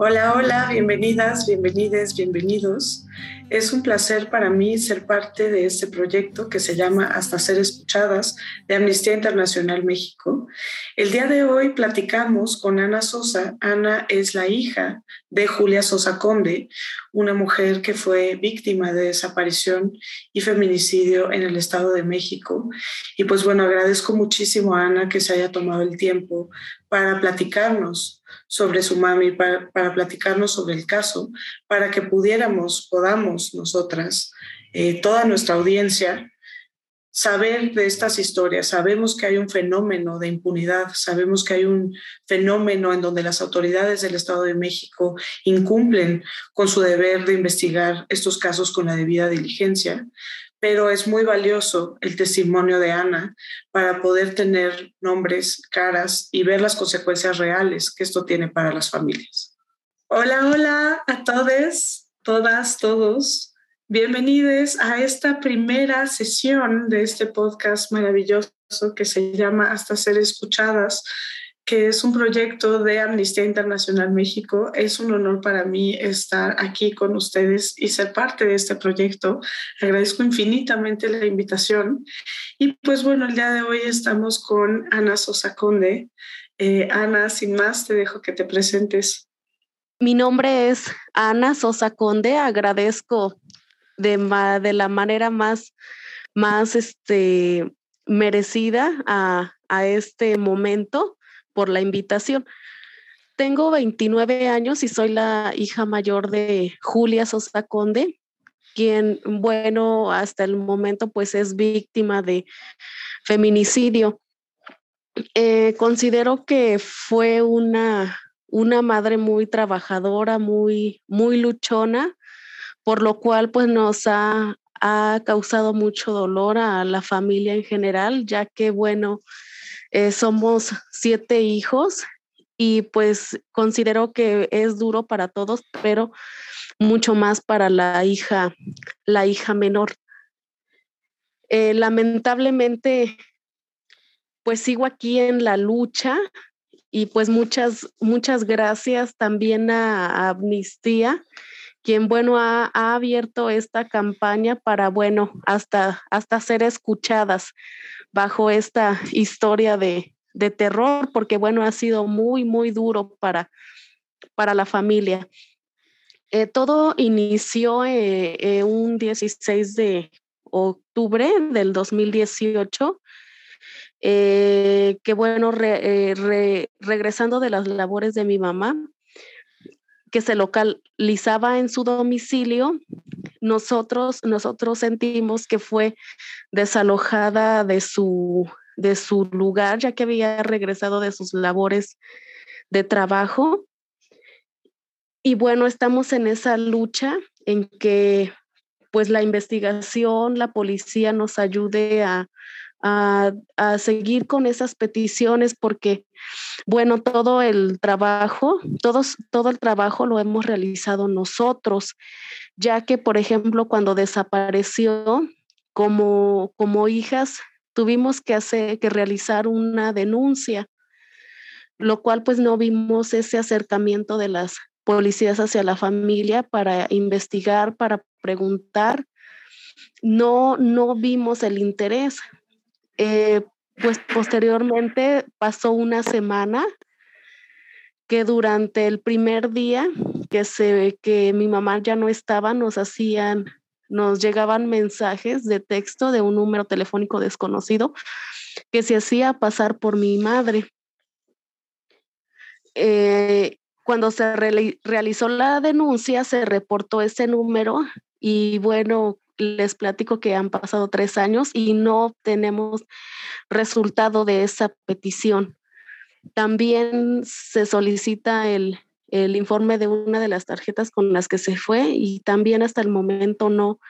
Hola, hola, bienvenidas, bienvenides, bienvenidos. Es un placer para mí ser parte de este proyecto que se llama Hasta Ser Escuchadas de Amnistía Internacional México. El día de hoy platicamos con Ana Sosa. Ana es la hija de Julia Sosa Conde, una mujer que fue víctima de desaparición y feminicidio en el Estado de México. Y pues bueno, agradezco muchísimo a Ana que se haya tomado el tiempo para platicarnos sobre su mami, para, platicarnos sobre el caso, para que pudiéramos, podamos nosotras, eh, toda nuestra audiencia, saber de estas historias. Sabemos que hay un fenómeno de impunidad, sabemos que hay un fenómeno en donde las autoridades del Estado de México incumplen con su deber de investigar estos casos con la debida diligencia, pero es muy valioso el testimonio de Ana para poder tener nombres, caras y ver las consecuencias reales que esto tiene para las familias. Hola, hola a todos, todas, todos. Bienvenidos a esta primera sesión de este podcast maravilloso que se llama Hasta ser escuchadas que es un proyecto de Amnistía Internacional México. Es un honor para mí estar aquí con ustedes y ser parte de este proyecto. Agradezco infinitamente la invitación. Y pues bueno, el día de hoy estamos con Ana Sosa Conde. Eh, Ana, sin más, te dejo que te presentes. Mi nombre es Ana Sosa Conde. Agradezco de, de la manera más, más este, merecida a, a este momento por la invitación. Tengo 29 años y soy la hija mayor de Julia Sosa Conde, quien, bueno, hasta el momento pues es víctima de feminicidio. Eh, considero que fue una, una madre muy trabajadora, muy, muy luchona, por lo cual pues nos ha, ha causado mucho dolor a la familia en general, ya que, bueno, eh, somos siete hijos y pues considero que es duro para todos, pero mucho más para la hija, la hija menor. Eh, lamentablemente, pues sigo aquí en la lucha y pues muchas, muchas gracias también a, Amnistía, quien, bueno, ha, ha, abierto esta campaña para, bueno, hasta, hasta ser escuchadas bajo esta historia de, terror, porque bueno, ha sido muy, muy duro para, para la familia. Eh, todo inició eh, eh, un 16 de octubre del 2018, que bueno, regresando de las labores de mi mamá, que se localizaba en su domicilio, nosotros, nosotros sentimos que fue desalojada de su, de su lugar, ya que había regresado de sus labores de trabajo. Y bueno, estamos en esa lucha en que pues la investigación, la policía nos ayude a, a, seguir con esas peticiones porque, bueno, todo el trabajo, todos, todo el trabajo lo hemos realizado nosotros, ya que, por ejemplo, cuando desapareció, como, como hijas, tuvimos que hacer, que realizar una denuncia, lo cual pues no vimos ese acercamiento de las policías hacia la familia para investigar, para preguntar. No, no vimos el interés. Eh, pues posteriormente pasó una semana que durante el primer día que se que mi mamá ya no estaba nos hacían nos llegaban mensajes de texto de un número telefónico desconocido que se hacía pasar por mi madre. Eh, cuando se realizó la denuncia, se reportó ese número y bueno, les platico que han pasado tres años y no tenemos resultado de esa petición. También se solicita el, informe de una de las tarjetas con las que se fue y también hasta el momento no,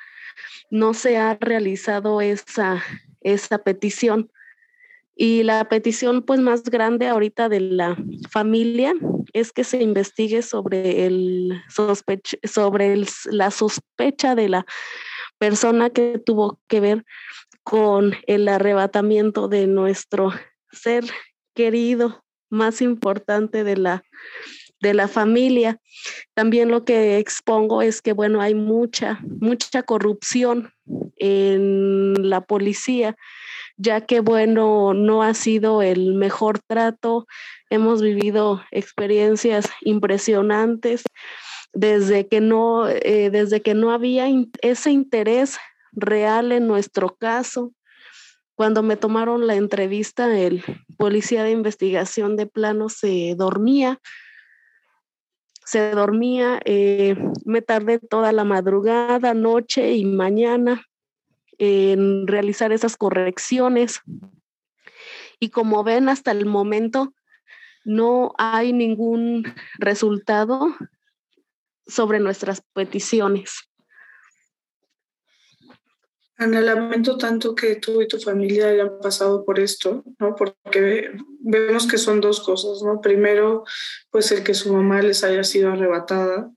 no se ha realizado esa, esa petición. Y la petición pues más grande ahorita de la familia es que se investigue sobre el sobre la sospecha de la persona que tuvo que ver con el arrebatamiento de nuestro ser querido más importante de la de la familia. También lo que expongo es que, bueno, hay mucha, mucha corrupción en la policía, ya que, bueno, no ha sido el mejor trato. Hemos vivido experiencias impresionantes desde que no, eh, desde que no había ese interés real en nuestro caso. Cuando me tomaron la entrevista, el policía de investigación de plano se dormía se dormía, eh, me tardé toda la madrugada, noche y mañana en realizar esas correcciones. Y como ven, hasta el momento no hay ningún resultado sobre nuestras peticiones. Ana, lamento tanto que tú y tu familia hayan pasado por esto, ¿no? Porque vemos que son dos cosas, ¿no? Primero, pues el que su mamá les haya sido arrebatada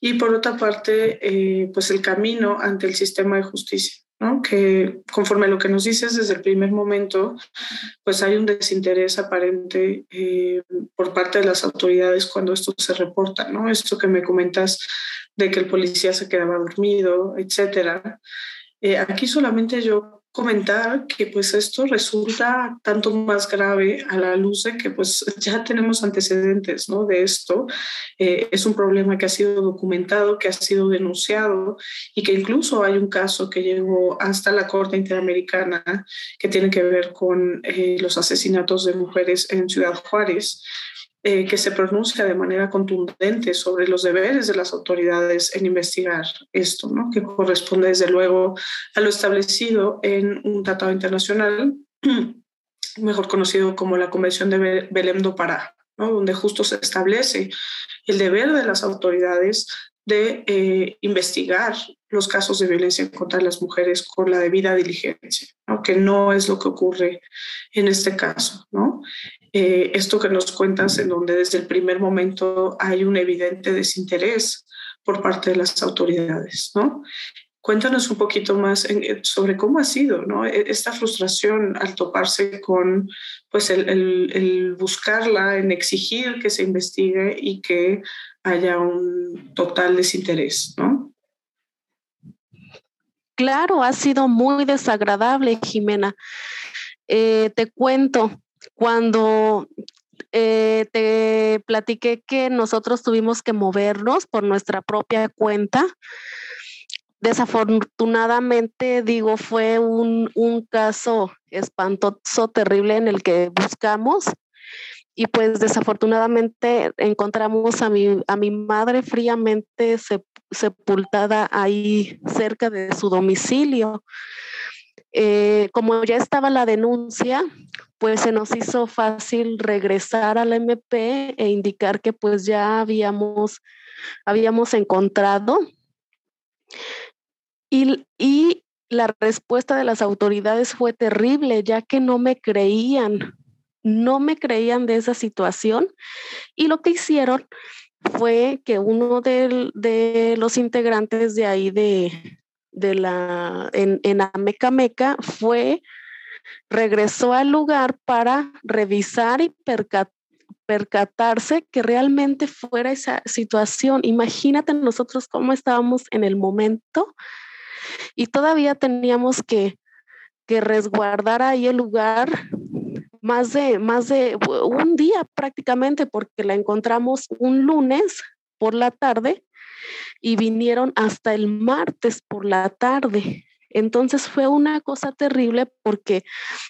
y por otra parte, eh, pues el camino ante el sistema de justicia, Que conforme a lo que nos dices desde el primer momento, pues hay un desinterés aparente eh, por parte de las autoridades cuando esto se reporta, ¿no? Esto que me comentas de que el policía se quedaba dormido, etcétera. Eh, aquí solamente yo comentar que pues esto resulta tanto más grave a la luz de que pues ya tenemos antecedentes ¿no? de esto. Eh, es un problema que ha sido documentado, que ha sido denunciado y que incluso hay un caso que llegó hasta la Corte Interamericana que tiene que ver con eh, los asesinatos de mujeres en Ciudad Juárez. Eh, que se pronuncia de manera contundente sobre los deberes de las autoridades en investigar esto, ¿no? que corresponde desde luego a lo establecido en un tratado internacional, mejor conocido como la Convención de Belém do Pará, ¿no? donde justo se establece el deber de las autoridades de eh, investigar los casos de violencia contra las mujeres con la debida diligencia, ¿no? que no es lo que ocurre en este caso. ¿no? Eh, esto que nos cuentas, en donde desde el primer momento hay un evidente desinterés por parte de las autoridades. ¿no? Cuéntanos un poquito más eh, sobre cómo ha sido ¿no? E, esta frustración al toparse con pues, el, buscarla, en exigir que se investigue y que haya un total desinterés, ¿no? Claro, ha sido muy desagradable, Jimena. Eh, te cuento, cuando eh, te platiqué que nosotros tuvimos que movernos por nuestra propia cuenta, desafortunadamente, digo, fue un, un caso espantoso, terrible en el que buscamos y pues desafortunadamente encontramos a mi, a mi madre fríamente sepultada ahí cerca de su domicilio. Eh, como ya estaba la denuncia, pues se nos hizo fácil regresar al MP e indicar que pues ya habíamos, habíamos encontrado. Y, y la respuesta de las autoridades fue terrible, ya que no me creían no me creían de esa situación y lo que hicieron fue que uno de, los integrantes de ahí de, de la en, en Amecameca fue regresó al lugar para revisar y percatarse que realmente fuera esa situación. Imagínate nosotros cómo estábamos en el momento y todavía teníamos que, que resguardar ahí el lugar más de, más de un día prácticamente, porque la encontramos un lunes por la tarde y vinieron hasta el martes por la tarde. Entonces fue una cosa terrible porque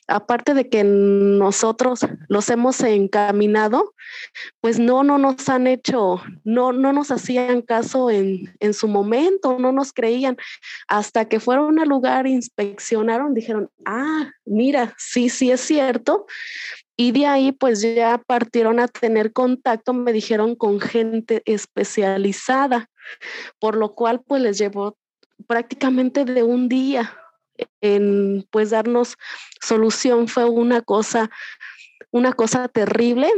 aparte de que nosotros los hemos encaminado, pues no, no nos han hecho, no, no nos hacían caso en, en su momento, no nos creían. Hasta que fueron al lugar, inspeccionaron, dijeron, ah, mira, sí, sí es cierto. Y de ahí pues ya partieron a tener contacto, me dijeron, con gente especializada, por lo cual pues les llevó prácticamente de un día en pues darnos solución fue una cosa, una cosa terrible.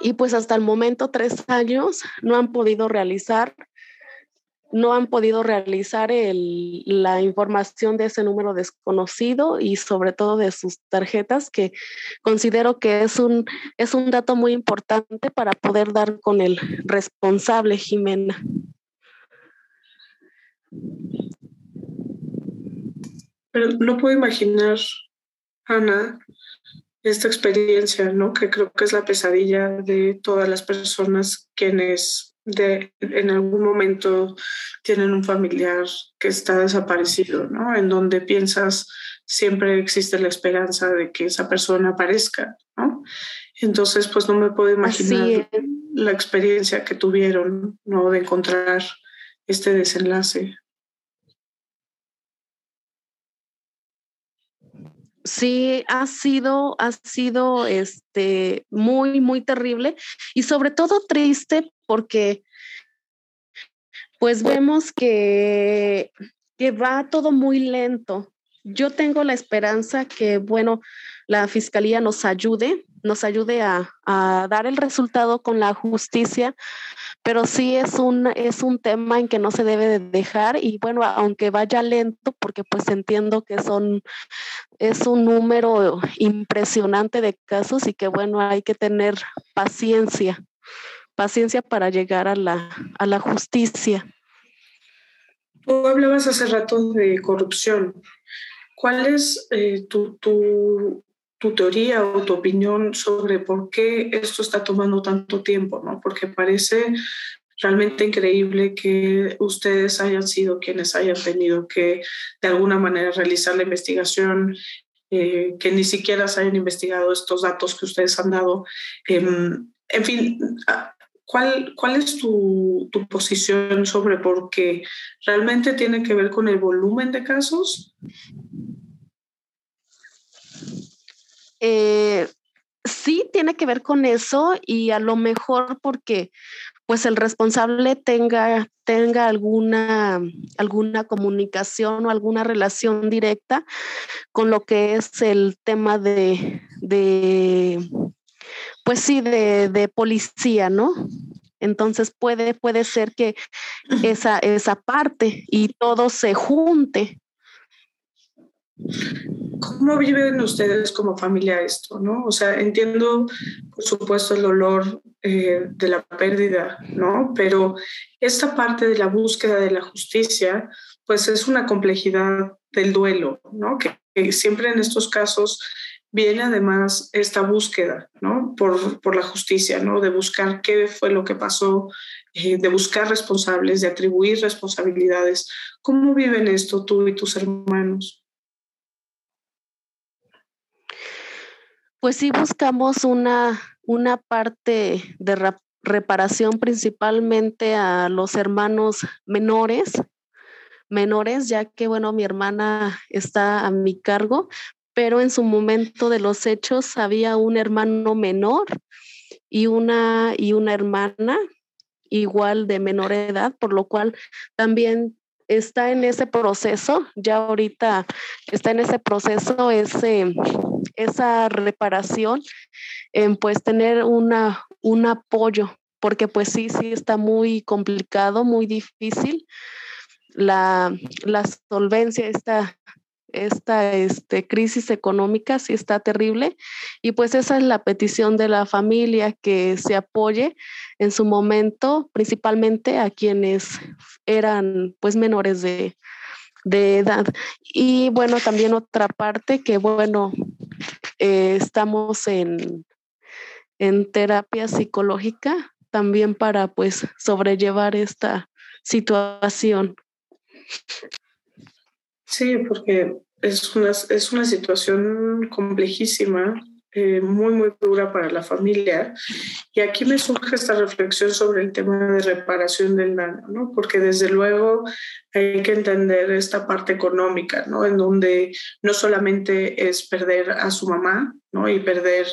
Y pues hasta el momento, tres años, no han podido realizar no han podido realizar la información de ese número desconocido y sobre todo de sus tarjetas, que considero que es un, es un dato muy importante para poder dar con el responsable, Jimena. Pero no puedo imaginar, Ana, esta experiencia, ¿no? Que creo que es la pesadilla de todas las personas quienes de, en algún momento tienen un familiar que está desaparecido, ¿no? En donde piensas siempre existe la esperanza de que esa persona aparezca, ¿no? Entonces, pues no me puedo imaginar la experiencia que tuvieron, ¿no? De encontrar este desenlace. Sí, ha sido, ha sido este, muy, muy terrible y sobre todo triste porque pues vemos que, que va todo muy lento. Yo tengo la esperanza que, bueno, la fiscalía nos ayude, nos ayude a, dar el resultado con la justicia, pero sí es un, es un tema en que no se debe de dejar y bueno, aunque vaya lento, porque pues entiendo que son, es un número impresionante de casos y que bueno, hay que tener paciencia, paciencia para llegar a la, a la justicia. Tú hablabas hace rato de corrupción. ¿Cuál es eh, tu, tu, tu teoría o tu opinión sobre por qué esto está tomando tanto tiempo, ¿no? Porque parece realmente increíble que ustedes hayan sido quienes hayan tenido que de alguna manera realizar la investigación, eh, que ni siquiera se hayan investigado estos datos que ustedes han dado. Em, en fin, ¿cuál, cuál es tu, tu, posición sobre por qué realmente tiene que ver con el volumen de casos? Eh, sí tiene que ver con eso y a lo mejor porque pues el responsable tenga, tenga alguna, alguna comunicación o alguna relación directa con lo que es el tema de, de pues sí, de, de policía, ¿no? Entonces puede, puede ser que esa, esa parte y todo se junte ¿Cómo viven ustedes como familia esto? ¿no? O sea, entiendo, por supuesto, el dolor eh, de la pérdida, ¿no? Pero esta parte de la búsqueda de la justicia, pues es una complejidad del duelo, ¿no? Que, siempre en estos casos viene además esta búsqueda, ¿no? Por, por, la justicia, ¿no? De buscar qué fue lo que pasó, eh, de buscar responsables, de atribuir responsabilidades. ¿Cómo viven esto tú y tus hermanos? Pues sí buscamos una, una parte de reparación principalmente a los hermanos menores, menores, ya que, bueno, mi hermana está a mi cargo, pero en su momento de los hechos había un hermano menor y una, y una hermana igual de menor edad, por lo cual también está en ese proceso, ya ahorita está en ese proceso ese, esa reparación, en pues tener una, un apoyo, porque pues sí, sí está muy complicado, muy difícil. La, la solvencia está esta este, crisis económica sí está terrible y pues esa es la petición de la familia que se apoye en su momento principalmente a quienes eran pues menores de, edad y bueno también otra parte que bueno eh, estamos en, en terapia psicológica también para pues sobrellevar esta situación. Sí, porque es una, es una situación complejísima, eh, muy, muy dura para la familia. Y aquí me surge esta reflexión sobre el tema de reparación del daño, ¿no? Porque desde luego hay que entender esta parte económica, ¿no? En donde no solamente es perder a su mamá, ¿no? Y perder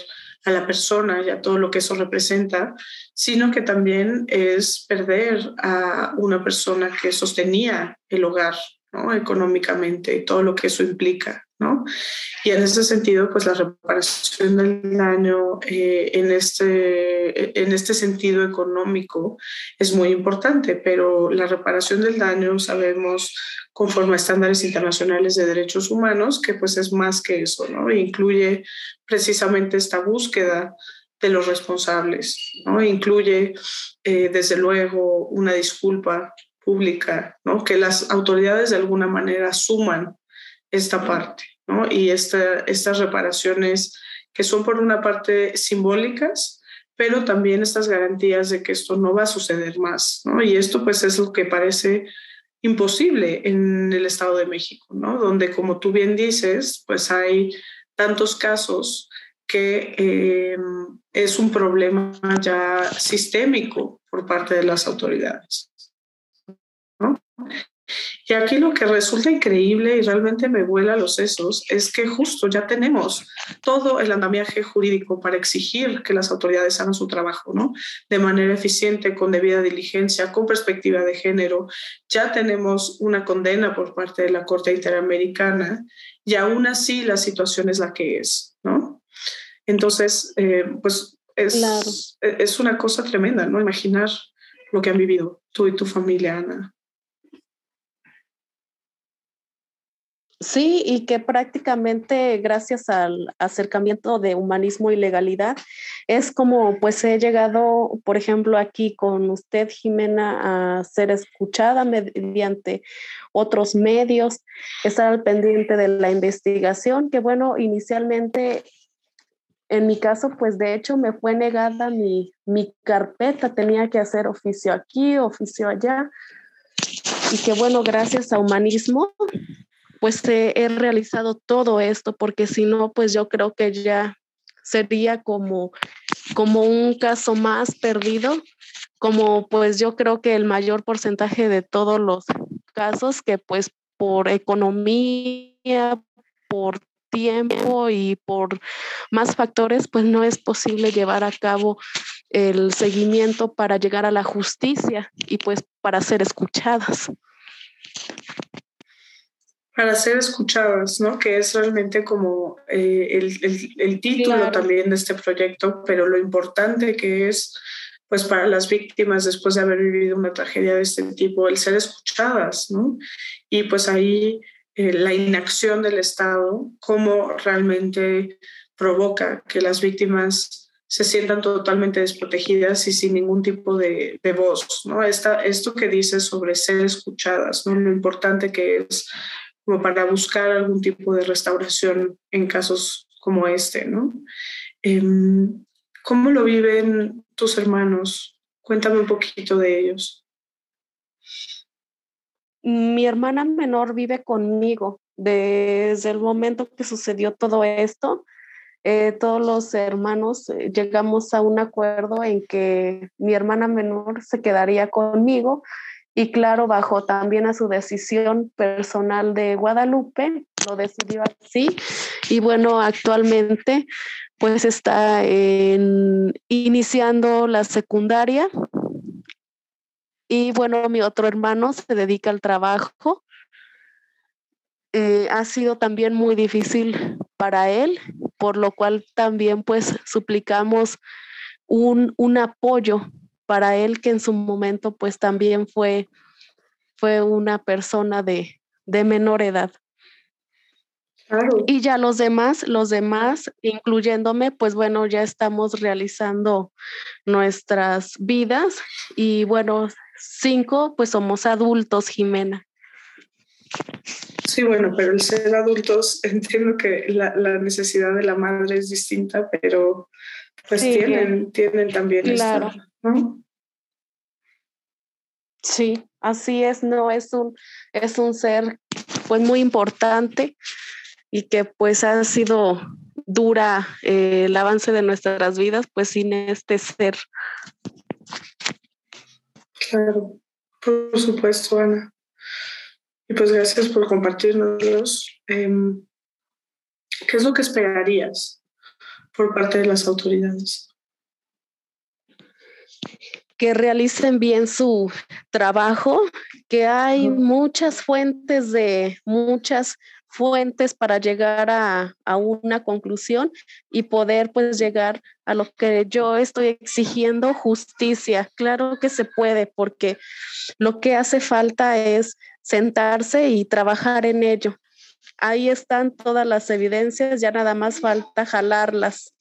a la persona y a todo lo que eso representa, sino que también es perder a una persona que sostenía el hogar, económicamente y todo lo que eso implica. ¿no? Y en ese sentido, pues la reparación del daño eh, en, este, en este sentido económico es muy importante, pero la reparación del daño sabemos conforme a estándares internacionales de derechos humanos que pues es más que eso, ¿no? incluye precisamente esta búsqueda de los responsables, ¿no? Incluye, eh, desde luego, una disculpa pública, ¿no? Que las autoridades de alguna manera suman esta parte, ¿no? Y estas reparaciones que son por una parte simbólicas, pero también estas garantías de que esto no va a suceder más, ¿no? Y esto pues es lo que parece imposible en el Estado de México, ¿no? Donde, como tú bien dices, pues hay tantos casos que eh, es un problema ya sistémico por parte de las autoridades. Y aquí lo que resulta increíble y realmente me vuela los sesos es que justo ya tenemos todo el andamiaje jurídico para exigir que las autoridades hagan su trabajo, ¿no? De manera eficiente, con debida diligencia, con perspectiva de género. Ya tenemos una condena por parte de la Corte Interamericana y aún así la situación es la que es, ¿no? Entonces, eh, pues es, es una cosa tremenda, ¿no? Imaginar lo que han vivido tú y tu familia, Ana. Sí, y que prácticamente gracias al acercamiento de humanismo y legalidad es como pues he llegado, por ejemplo, aquí con usted, Jimena, a ser escuchada mediante otros medios, estar al pendiente de la investigación, que bueno, inicialmente en mi caso, pues de hecho me fue negada mi, mi carpeta, tenía que hacer oficio aquí, oficio allá, y que bueno, gracias a humanismo pues he realizado todo esto, porque si no, pues yo creo que ya sería como, como un caso más perdido, como pues yo creo que el mayor porcentaje de todos los casos que pues por economía, por tiempo y por más factores, pues no es posible llevar a cabo el seguimiento para llegar a la justicia y pues para ser escuchadas para ser escuchadas, ¿no? Que es realmente como eh, el, el, título también de este proyecto, pero lo importante que es, pues para las víctimas después de haber vivido una tragedia de este tipo, el ser escuchadas, ¿no? Y pues ahí eh, la inacción del Estado, cómo realmente provoca que las víctimas se sientan totalmente desprotegidas y sin ningún tipo de, de voz, ¿no? Esta, esto que dices sobre ser escuchadas, ¿no? Lo importante que es como para buscar algún tipo de restauración en casos como este, ¿no? Em, ¿Cómo lo viven tus hermanos? Cuéntame un poquito de ellos. Mi hermana menor vive conmigo desde el momento que sucedió todo esto. Eh, todos los hermanos eh, llegamos a un acuerdo en que mi hermana menor se quedaría conmigo y claro, bajo también a su decisión personal de Guadalupe, lo decidió así. Y bueno, actualmente pues está iniciando la secundaria. Y bueno, mi otro hermano se dedica al trabajo. Eh, ha sido también muy difícil para él, por lo cual también pues suplicamos un, un apoyo para él que en su momento pues también fue, fue una persona de, de menor edad. Y ya los demás, los demás, incluyéndome, pues bueno, ya estamos realizando nuestras vidas y bueno, cinco, pues somos adultos, Jimena. Sí, bueno, pero el ser adultos, entiendo que la, la necesidad de la madre es distinta, pero pues tienen, tienen también claro. Sí, así es, no es un, es un ser pues muy importante y que pues ha sido dura eh, el avance de nuestras vidas, pues sin este ser. Claro, por supuesto, Ana. Y pues gracias por compartirnos. Em, ¿Qué es lo que esperarías por parte de las autoridades? Que realicen bien su trabajo, que hay muchas fuentes de muchas fuentes para llegar a, una conclusión y poder pues llegar a lo que yo estoy exigiendo, justicia. Claro que se puede porque lo que hace falta es sentarse y trabajar en ello. Ahí están todas las evidencias, ya nada más falta jalarlas.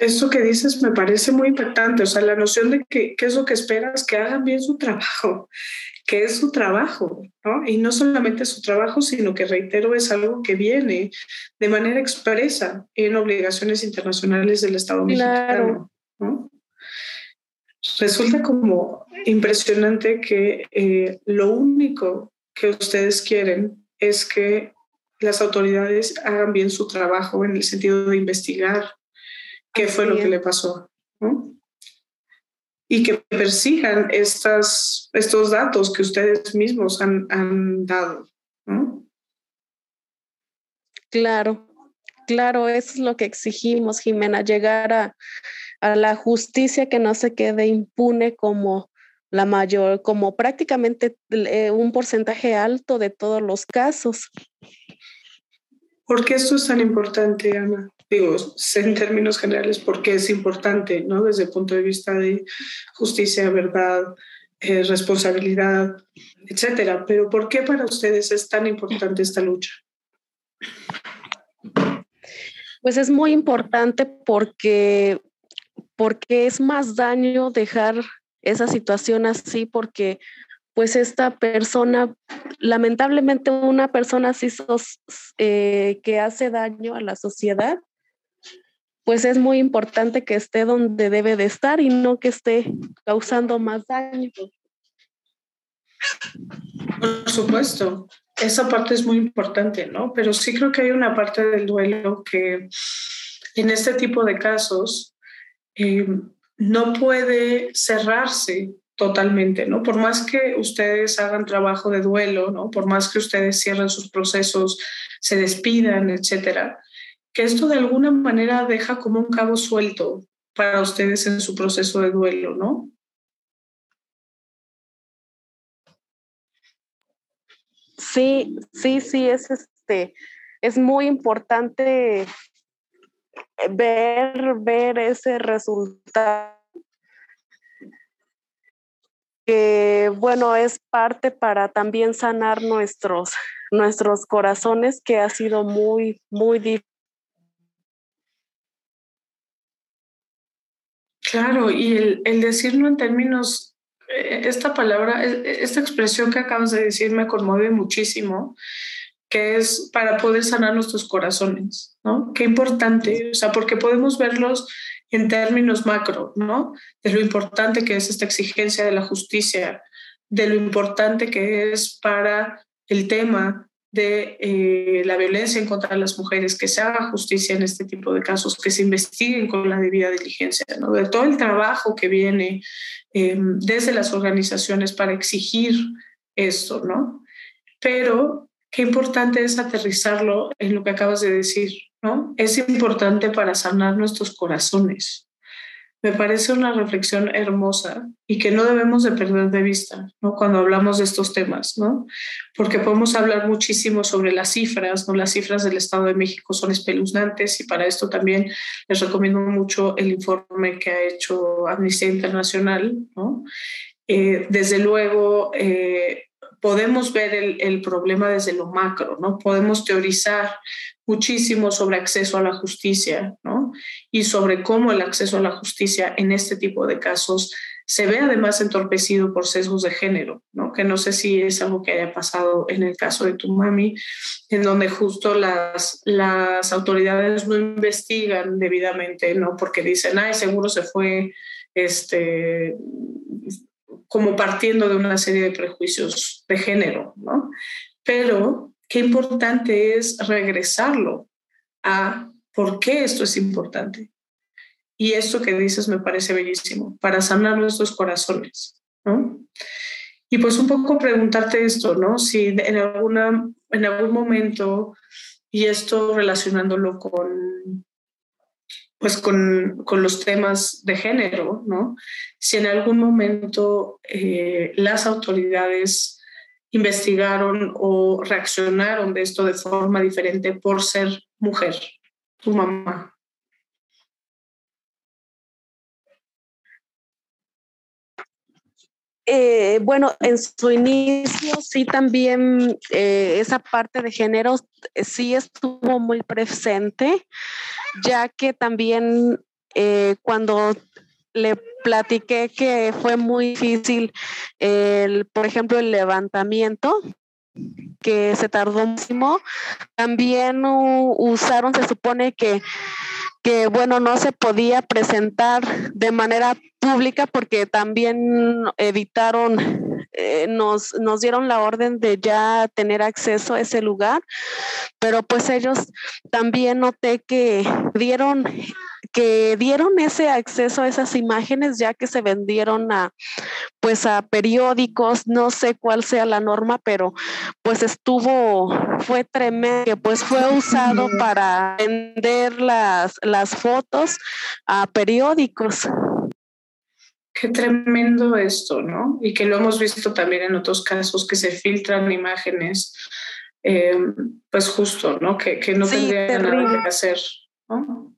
Eso que dices me parece muy importante, o sea, la noción de que qué es lo que esperas, que hagan bien su trabajo, que es su trabajo, ¿no? Y no solamente su trabajo, sino que, reitero, es algo que viene de manera expresa en obligaciones internacionales del Estado mexicano, ¿no? Resulta como impresionante que eh, lo único que ustedes quieren es que las autoridades hagan bien su trabajo en el sentido de investigar qué fue lo que le pasó. ¿no? Y que persigan estas, estos datos que ustedes mismos han, han dado. ¿no? Claro, claro, eso es lo que exigimos, Jimena, llegar a, a la justicia que no se quede impune como la mayor, como prácticamente eh, un porcentaje alto de todos los casos. ¿Por qué esto es tan importante, Ana? Digo, en términos generales, ¿por qué es importante, ¿no? Desde el punto de vista de justicia, verdad, eh, responsabilidad, etcétera. Pero ¿por qué para ustedes es tan importante esta lucha? Pues es muy importante porque, porque es más daño dejar esa situación así, porque pues esta persona, lamentablemente una persona así eh, que hace daño a la sociedad, pues es muy importante que esté donde debe de estar y no que esté causando más daño. Por supuesto, esa parte es muy importante, ¿no? Pero sí creo que hay una parte del duelo que en este tipo de casos eh, no puede cerrarse totalmente, ¿no? Por más que ustedes hagan trabajo de duelo, ¿no? Por más que ustedes cierren sus procesos, se despidan, etcétera, que esto de alguna manera deja como un cabo suelto para ustedes en su proceso de duelo, ¿no? Sí, sí, sí, es este, es muy importante ver, ver ese resultado bueno, es parte para también sanar nuestros, nuestros corazones, que ha sido muy, muy difícil. Claro, y el, el decirlo en términos, eh, esta palabra, e, esta expresión que acabas de decir me conmueve muchísimo, que es para poder sanar nuestros corazones, ¿no? Qué importante, o sea, porque podemos verlos en términos macro, ¿no? De lo importante que es esta exigencia de la justicia, de lo importante que es para el tema de eh, la violencia en contra de las mujeres, que se haga justicia en este tipo de casos, que se investiguen con la debida diligencia, ¿no? de todo el trabajo que viene eh, desde las organizaciones para exigir esto, ¿no? Pero qué importante es aterrizarlo en lo que acabas de decir, ¿no? Es importante para sanar nuestros corazones. Me parece una reflexión hermosa y que no debemos de perder de vista, ¿no? Cuando hablamos de estos temas, ¿no? Porque podemos hablar muchísimo sobre las cifras, ¿no? Las cifras del Estado de México son espeluznantes y para esto también les recomiendo mucho el informe que ha hecho Amnistía Internacional, ¿no? Eh, desde luego, eh, podemos ver el, el, problema desde lo macro, ¿no? Podemos teorizar muchísimo sobre acceso a la justicia, ¿no? Y sobre cómo el acceso a la justicia en este tipo de casos se ve además entorpecido por sesgos de género, ¿no? Que no sé si es algo que haya pasado en el caso de tu mami, en donde justo las, las autoridades no investigan debidamente, ¿no? Porque dicen, ay, seguro se fue, este, como partiendo de una serie de prejuicios de género, ¿no? Pero qué importante es regresarlo a por qué esto es importante. Y esto que dices me parece bellísimo, para sanar nuestros corazones, ¿no? Y pues un poco preguntarte esto, ¿no? Si en, alguna, en algún momento, y esto relacionándolo con pues con, con, los temas de género, ¿no? Si en algún momento eh, las autoridades investigaron o reaccionaron de esto de forma diferente por ser mujer, tu mamá? Eh, bueno, en su inicio sí también eh, esa parte de género eh, sí estuvo muy presente, ya que también cuando le platiqué que fue muy difícil, el, por ejemplo, el levantamiento, que se tardó muchísimo. También usaron, se supone que, que, bueno, no se podía presentar de manera pública porque también evitaron, eh, nos, nos dieron la orden de ya tener acceso a ese lugar, pero pues ellos también noté que dieron que dieron ese acceso a esas imágenes ya que se vendieron a pues a periódicos, no sé cuál sea la norma, pero pues estuvo, fue tremendo, pues fue usado para vender las, las fotos a periódicos. Qué tremendo esto, ¿no? Y que lo hemos visto también en otros casos que se filtran imágenes, eh, pues justo, ¿no? Que, que no tendrían nada que hacer, ¿no?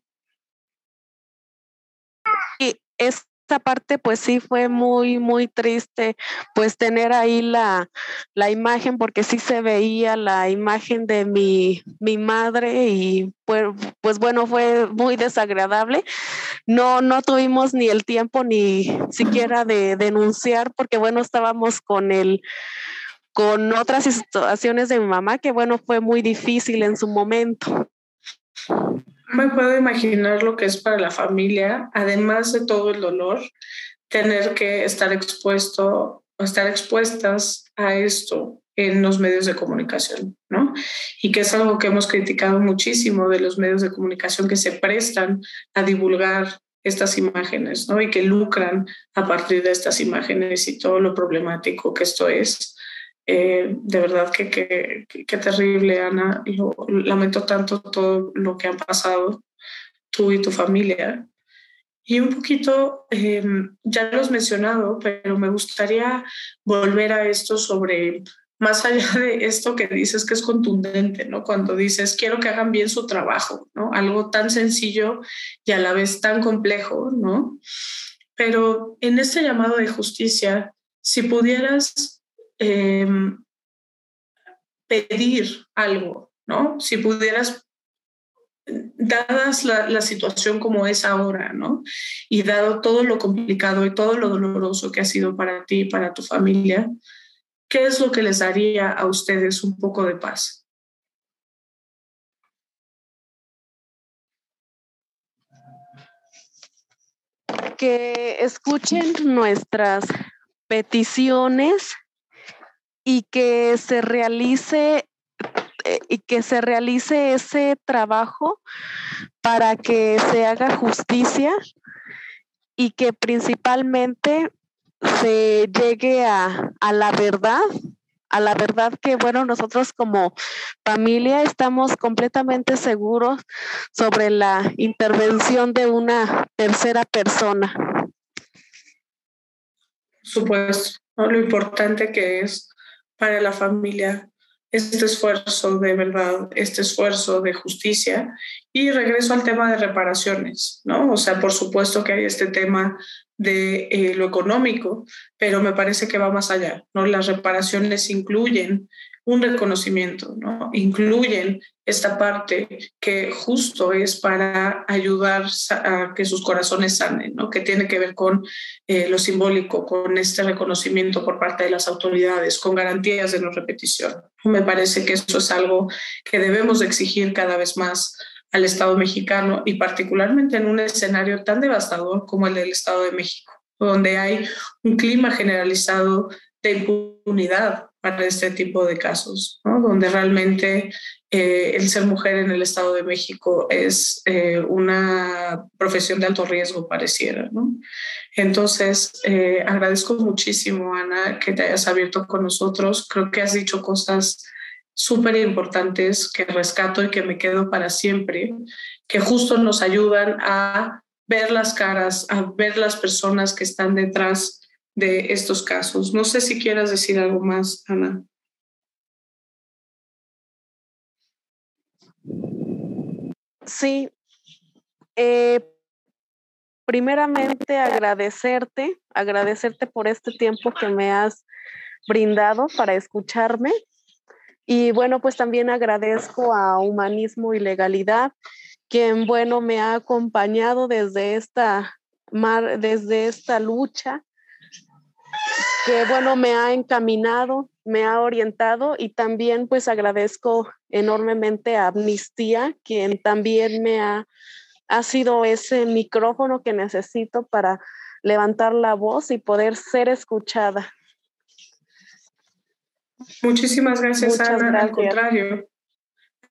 Esta parte pues sí fue muy, muy triste, pues tener ahí la, la imagen, porque sí se veía la imagen de mi, mi madre y pues, pues bueno, fue muy desagradable. No, no tuvimos ni el tiempo ni siquiera de denunciar, porque bueno, estábamos con el con otras situaciones de mi mamá que bueno, fue muy difícil en su momento me puedo imaginar lo que es para la familia, además de todo el dolor, tener que estar expuesto o estar expuestas a esto en los medios de comunicación, ¿no? Y que es algo que hemos criticado muchísimo de los medios de comunicación que se prestan a divulgar estas imágenes, ¿no? Y que lucran a partir de estas imágenes y todo lo problemático que esto es. Eh, de verdad que qué terrible, Ana. Lo, lamento tanto todo lo que han pasado tú y tu familia. Y un poquito, em, ya lo has mencionado, pero me gustaría volver a esto sobre, más allá de esto que dices que es contundente, ¿no? Cuando dices, quiero que hagan bien su trabajo, ¿no? Algo tan sencillo y a la vez tan complejo, ¿no? Pero en este llamado de justicia, si pudieras Em, pedir algo, ¿no? Si pudieras, dadas la, la, situación como es ahora, ¿no? Y dado todo lo complicado y todo lo doloroso que ha sido para ti y para tu familia, ¿qué es lo que les daría a ustedes un poco de paz? Que escuchen nuestras peticiones y que se realice eh, y que se realice ese trabajo para que se haga justicia y que principalmente se llegue a, a, la verdad, a la verdad que, bueno, nosotros como familia estamos completamente seguros sobre la intervención de una tercera persona. Supuesto, lo importante que es para la familia este esfuerzo de verdad, este esfuerzo de justicia. Y regreso al tema de reparaciones, ¿no? O sea, por supuesto que hay este tema de eh, lo económico, pero me parece que va más allá, ¿no? Las reparaciones incluyen un reconocimiento, ¿no? Incluyen esta parte que justo es para ayudar a que sus corazones sanen, ¿no? Que tiene que ver con eh, lo simbólico, con este reconocimiento por parte de las autoridades, con garantías de no repetición. Me parece que eso es algo que debemos exigir cada vez más al Estado mexicano y particularmente en un escenario tan devastador como el del Estado de México, donde hay un clima generalizado de impunidad para este tipo de casos, donde realmente eh, el ser mujer en el Estado de México es eh, una profesión de alto riesgo, pareciera. Entonces, eh, agradezco muchísimo, Ana, que te hayas abierto con nosotros. Creo que has dicho cosas súper importantes que rescato y que me quedo para siempre, que justo nos ayudan a ver las caras, a ver las personas que están detrás de estos casos. No sé si quieras decir algo más, Ana. Sí. Eh, primeramente agradecerte, agradecerte por este tiempo que me has brindado para escucharme. Y bueno, pues también agradezco a Humanismo y Legalidad, quien, bueno, me ha acompañado desde esta, desde esta lucha, que, bueno, me ha encaminado, me ha orientado y también pues agradezco enormemente a Amnistía, quien también me ha, ha sido ese micrófono que necesito para levantar la voz y poder ser escuchada. Muchísimas gracias, Ana. Al contrario,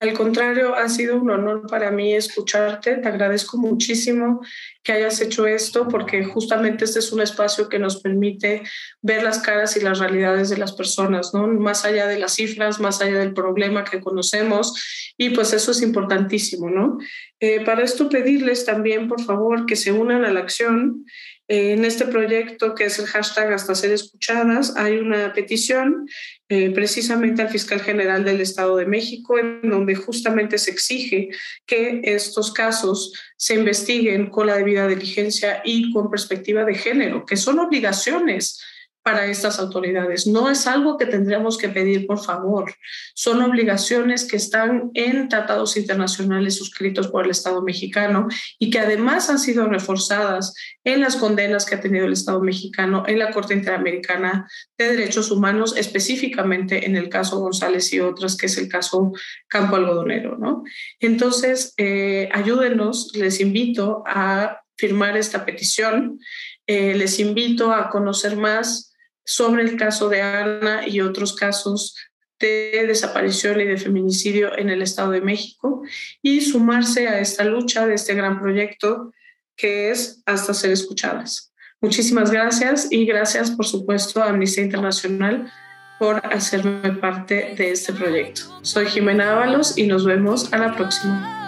al contrario, ha sido un honor para mí escucharte. Te agradezco muchísimo que hayas hecho esto porque justamente este es un espacio que nos permite ver las caras y las realidades de las personas, ¿no? Más allá de las cifras, más allá del problema que conocemos y pues eso es importantísimo, ¿no? Eh, para esto pedirles también, por favor, que se unan a la acción en este proyecto, que es el hashtag hasta ser escuchadas, hay una petición eh, precisamente al fiscal general del Estado de México, en donde justamente se exige que estos casos se investiguen con la debida diligencia y con perspectiva de género, que son obligaciones para estas autoridades. No es algo que tendríamos que pedir por favor. Son obligaciones que están en tratados internacionales suscritos por el Estado mexicano y que además han sido reforzadas en las condenas que ha tenido el Estado mexicano en la Corte Interamericana de Derechos Humanos, específicamente en el caso González y otras, que es el caso Campo Algodonero. ¿no? Entonces, eh, ayúdenos, les invito a firmar esta petición. Eh, les invito a conocer más sobre el caso de Ana y otros casos de desaparición y de feminicidio en el Estado de México y sumarse a esta lucha de este gran proyecto que es hasta ser escuchadas. Muchísimas gracias y gracias, por supuesto, a Amnistía Internacional por hacerme parte de este proyecto. Soy Jimena Ábalos y nos vemos a la próxima.